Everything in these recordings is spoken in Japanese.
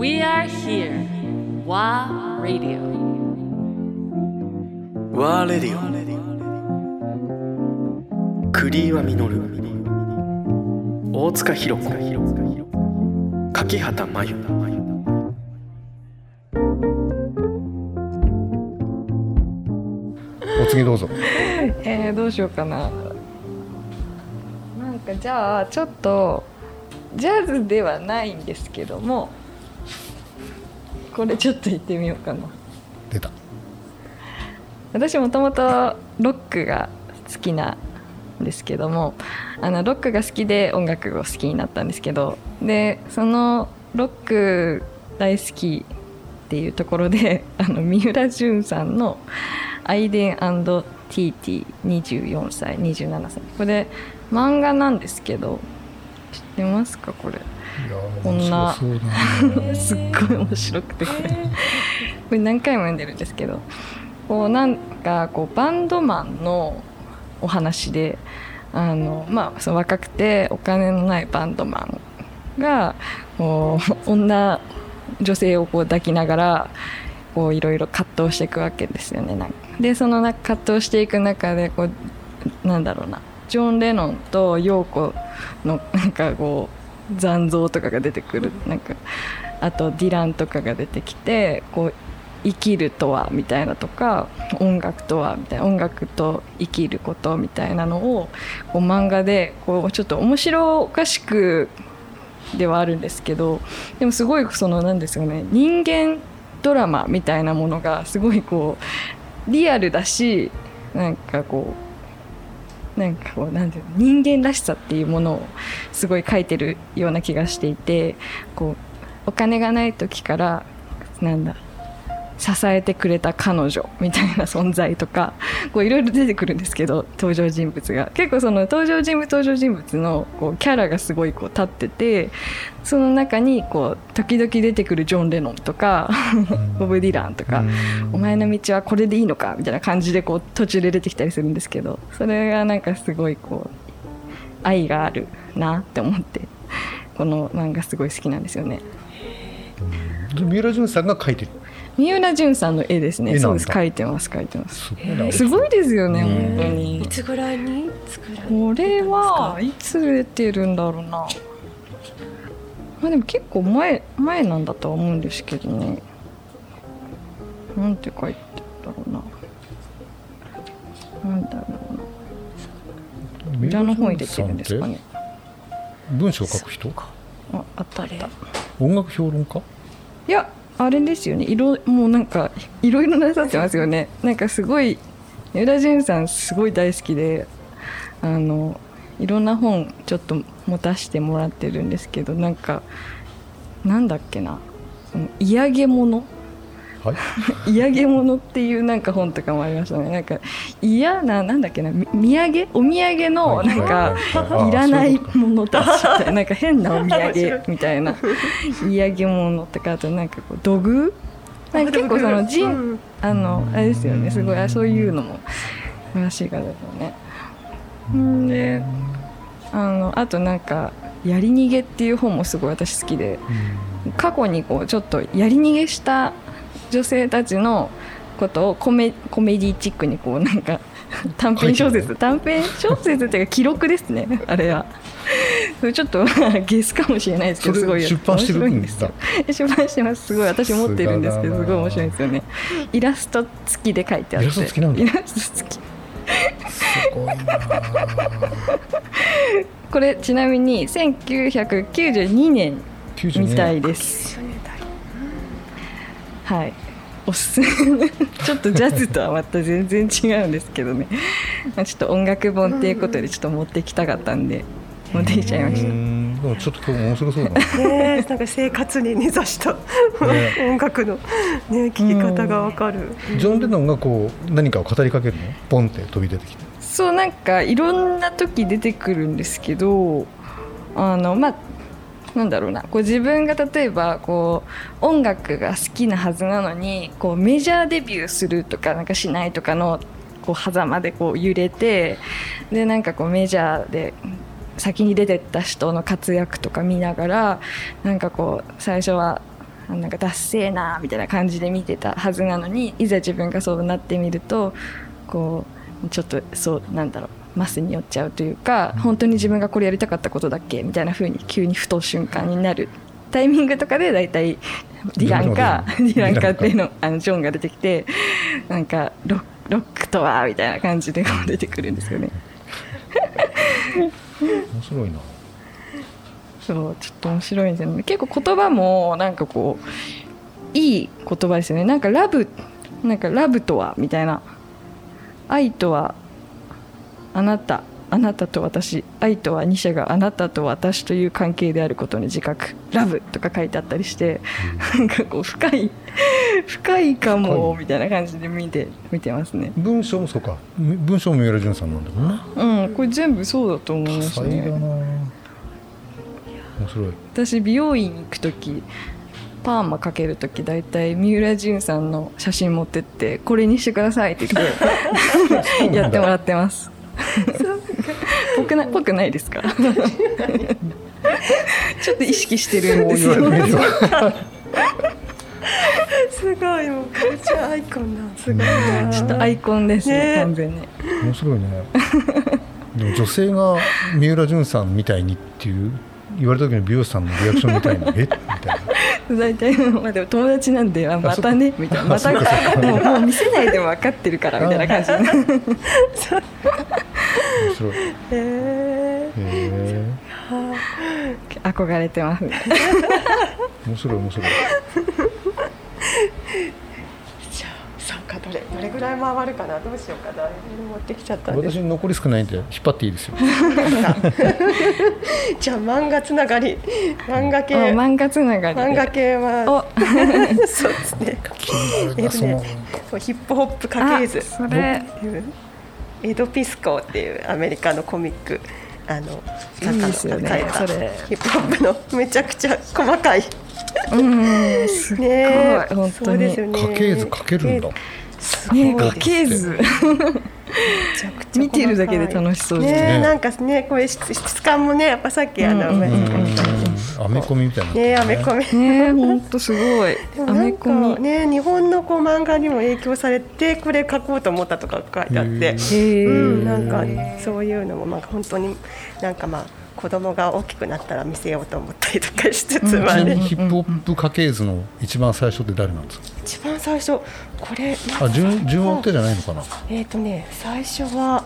We are here. WA Radio. ワーレディオ栗岩実大塚弘子。柿畑真由。お次どうぞ。えー、どうしようかな。なんかじゃあちょっとジャズではないんですけどもこれちょっと言ってみようかな。出た。私もともとロックが好きなんですけどもあのロックが好きで音楽を好きになったんですけどでそのロック大好きっていうところで あの三浦淳さんの「アイデンティーティ24歳27歳」これ漫画なんですけどてますかこれ。こんな。すっごい面白くてこれ。これ何回も読んでるんですけど。こうなんかこうバンドマンのお話であの、まあ、その若くてお金のないバンドマンがこう女女性をこう抱きながらこういろいろ葛藤していくわけですよね。でその中葛藤していく中でこうなんだろうなジョン・レノンとヨーコのなんかこう残像とかが出てくるなんかあとディランとかが出てきてこう生きるとはみたいなとか音楽とはみたいな音楽と生きることみたいなのをこう漫画でこうちょっと面白おかしくではあるんですけどでもすごいそのなんですよね人間ドラマみたいなものがすごいこうリアルだしなんかこうなんかこうなんていうの人間らしさっていうものをすごい書いてるような気がしていてこうお金がない時からなんだ支えてくれた彼女みたいな存在とか こういろいろ出てくるんですけど登場人物が。結構その登場人物登場人物のこうキャラがすごいこう立っててその中にこう時々出てくるジョン・レノンとかボブ・ディランとか「お前の道はこれでいいのか」みたいな感じでこう途中で出てきたりするんですけどそれがなんかすごいこう愛があるなって思ってこの漫画すごい好きなんですよね。で三浦淳さんが書いてる三浦淳さんの絵ですね。そうです。描いてます。描いてます。すごいなすごいですよね、うん本当にい。つぐらいに作られたこれはいつ出てるんだろうな。まあでも結構前前なんだとは思うんですけどね。なんて書いてるんだろうな。なんだろうな。裏の方に出てるんですかね。文章を書く人？あ、あったあった。音楽評論家？いやあれですよね。色もうなんかいろいろなさってますよね。なんかすごい三浦淳さんすごい大好きであのいろんな本ちょっと持たせてもらってるんですけどなんかなんだっけな。その嫌げ物はい。嫌げ物っていうなんか本とかもありましたね。なんか嫌ななんだっけなみ土産お土産のなんかい。らないものたちみたいななんか変なお土産 みたいな。嫌げ物とかあとなんかこう土偶？なんか結構その人、うん。あのあれですよね。すごい。あそういうのも詳しい方ですよね。ん。であのあとなんか「やり逃げ」っていう本もすごい私好きで。過去にこうちょっとやり逃げした女性たちのことをコメコメディチックにこうなんか 短編小説短編小説っていうか記録ですね あれは。ちょっと ゲスかもしれないですけどすごい出版してるんですよ。出版してますすごい私持ってるんですけどさすごい面白いんですよね。イラスト付きで書いてあって。イラスト付きなんだイラスト付き。すごいなこれちなみに1992年92みたいです。はい。おすすめ。ちょっとジャズとはまた全然違うんですけどね。まあちょっと音楽本っていうことでちょっと持ってきたかったんで持ってきちゃいましうたん。でもちょっと今日面白そうだな。ね。なんか生活に根ざした。音楽のね聴き方がわかる。ジョン・レノンがこう何かを語りかけるの？ポンって飛び出てきて。そうなんかいろんな時出てくるんですけどあのまあなんだろうな。こう自分が例えばこう音楽が好きなはずなのにこうメジャーデビューするとかなんかしないとかのこう狭間でこう揺れてでなんかこうメジャーで先に出てった人の活躍とか見ながらなんかこう最初はなんかダッセーなみたいな感じで見てたはずなのにいざ自分がそうなってみるとこうちょっとそうなんだろう。マスに寄っちゃうというか本当に自分がこれやりたかったことだっけみたいな風に急にふと瞬間になる。タイミングとかで大体ディランかディランかっていうのあのジョンが出てきてなんかロロックとはみたいな感じで出てくるんですよね。面白いな。そうちょっと面白いんですよね。結構言葉もなんかこういい言葉ですよね。なんかラブなんかラブとはみたいな。愛とはあなたあなたと私愛とは二者があなたと私という関係であることに自覚。ラブとか書いてあったりして、なんかこう深い深いかもみたいな感じで見て見てますね。文章もそうか。文章も三浦淳さんなんだもんねうんこれ全部そうだと思い多ます彩だな。ね面白い。私美容院行く時パーマかける時大体三浦淳さんの写真持ってってこれにしてくださいって言って やってもらってますぽくなぽくないですか？ちょっと意識してるんですよすごいもうカルチャーアイコンだ。すごいなちょっとアイコンですねね。完全に。面白いね。でも女性が三浦淳さんみたいにっていう言われた時の美容師さんのリアクションみたいな。え？みたいな。大体まあでも友達なんであまたねみたいな。またもうもう見せないでも分かってるからみたいな感じ 白い。へへええ憧れてますね。面白い面白い。じゃあそうかどれどれぐらい回るかな？どうしようかな。持ってきちゃった私残り少ないんで引っ張っていいですよ。じゃあ漫画つながり。漫画系。あ漫画つながりで漫画系はお。そうですね。気になるなその。そうヒップホップ家系図。あそれエドピスコっていうアメリカのコミックあのいいですよね。書いたヒップホップのめちゃくちゃ細かい。うん。すっごい。ね本当に。そうですよね。家系図書けるんだ。すごい。ね家系図。見てるだけで楽しそうですね。ねなんかねこういう質質感もねやっぱさっきあの、うん。うんうんアメコミみたいになね。るアメコミ。ね本当すごい。でもアなんかメコミ。ね日本のこう漫画にも影響されてこれ書こうと思ったとか書いてあって。うん、なんかそういうのもなんか本当になんかまあ子供が大きくなったら見せようと思ったりとかしつつ、うんまあねちなみにヒップホップ家系図の一番最初って誰なんですか？一番最初これあ順順を追ってじゃないのかな？えっ、とね最初は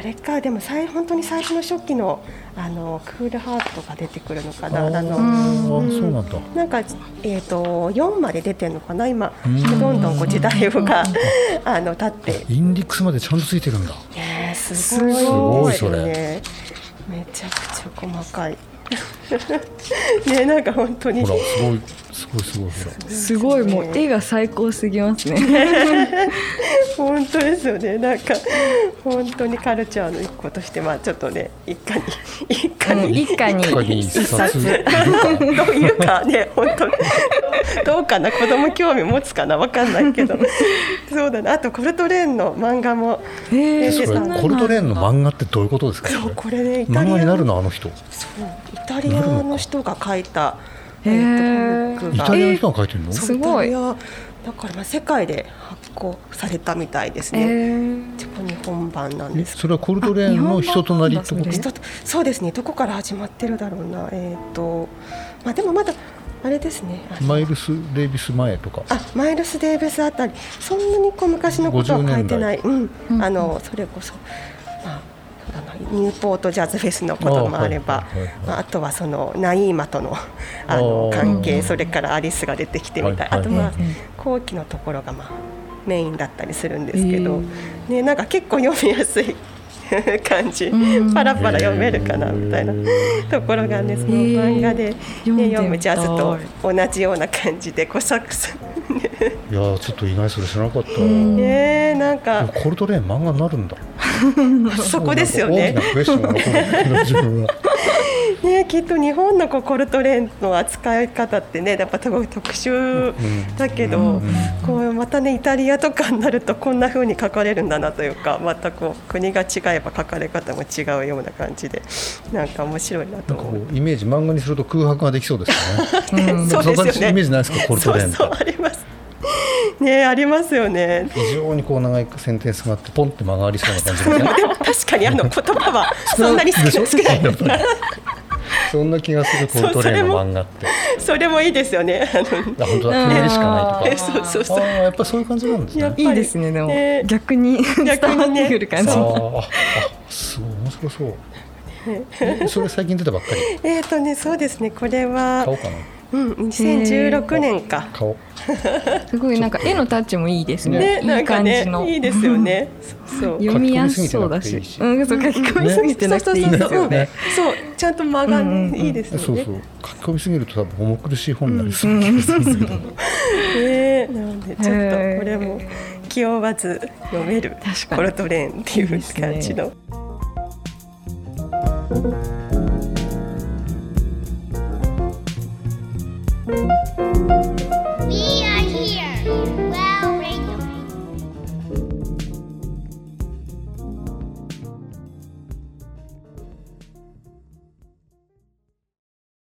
あれかでも最本当に最初の初期のあのクールハートが出てくるのかなああのーそうなんだ。なんか、えー、と4まで出てるのかな今。うん。どんどんこう時代が あの経って。インディックスまでちゃんとついてるんだ。ねすごい。すごいそれ。ねめちゃくちゃ細かいねなんか本当に。ほらすごいすごいすごいほら。すごいもう絵が最高すぎますね。本当ですよね。なんか本当にカルチャーの一個としてまあちょっとね一家に一家うんに一家に一冊。どういう かね本当に どうかな？子供興味持つかな？わかんないけど。そうだな。あとコルトレーンの漫画もコルトレーンの漫画ってどういうことですか？そうこれねイタリア漫画になるの？あの人。そうイタリアの人が書いたイタリアの人が書いてるの？すごい。だからまあ世界で発行されたみたいですへね、ー日本版なんえです。それはコルトレーンの人となりってこ？とそうですね。どこから始まってるだろうな。えっ、とまあでもまだあれですね。マイルス・デイビス前とか。あマイルス・デイビスあたり。そんなにこう昔のことは書いてない、うん。うん。あのそれこそ、まあ、ニューポートジャズフェスのこともあれば。あとはそのナイーマとのあの関係それからアリスが出てきてみたい、あとまあ後期のところがまあメインだったりするんですけど、うんね、なんか結構読みやすい 感じ、うん。パラパラ読めるかなみたいな。ところがねその漫画で、ね、読むジャズと同じような感じでこうサックス。いやーちょっと意外それ知らなかった、ん。ねなんか。コルトレーン漫画になるんだ。そこですよね。大きなクエスチョンが残る自分はねきっと日本のこうコルトレーンの扱い方ってねやっぱすごい特殊だけど、こうまたねイタリアとかになるとこんな風に書かれるんだなというかまたこう国が違えば書かれ方も違うような感じでなんか面白いなと思う。うイメージ漫画にすると空白ができそうですよね。う んそうですよねイメージないですかコルトレーンそうあります。ねありますよね。非常にこう長いセンテンスがあってポンって間がありそうな感じですね。でも確かにあの言葉はそんなに少ない少ない そんな気がするコルトレーンの漫画って。それもいいですよね。あ本当だ。ひねりしかないとか。そうそうそうやっぱそういう感じなんですね。いいですねでもね逆に伝逆にねくる感じあすごい面白そう。えそれ最近出たばっかり？えっとねそうですねこれは買おうかな。うん2016年か。すごいなんか絵のタッチもいいですねねないんかい感じねのいいですよね。そうそう。読みやすそうだしうんそう書き込みすぎてなくていいんですよねそうちゃんと間がいいですよねそうそう。。書き込みすぎると多分重苦しい本になりそううんな気がするけど。ねなのでちょっとこれも気負わず読める確かにコルトレーンっていう感じの。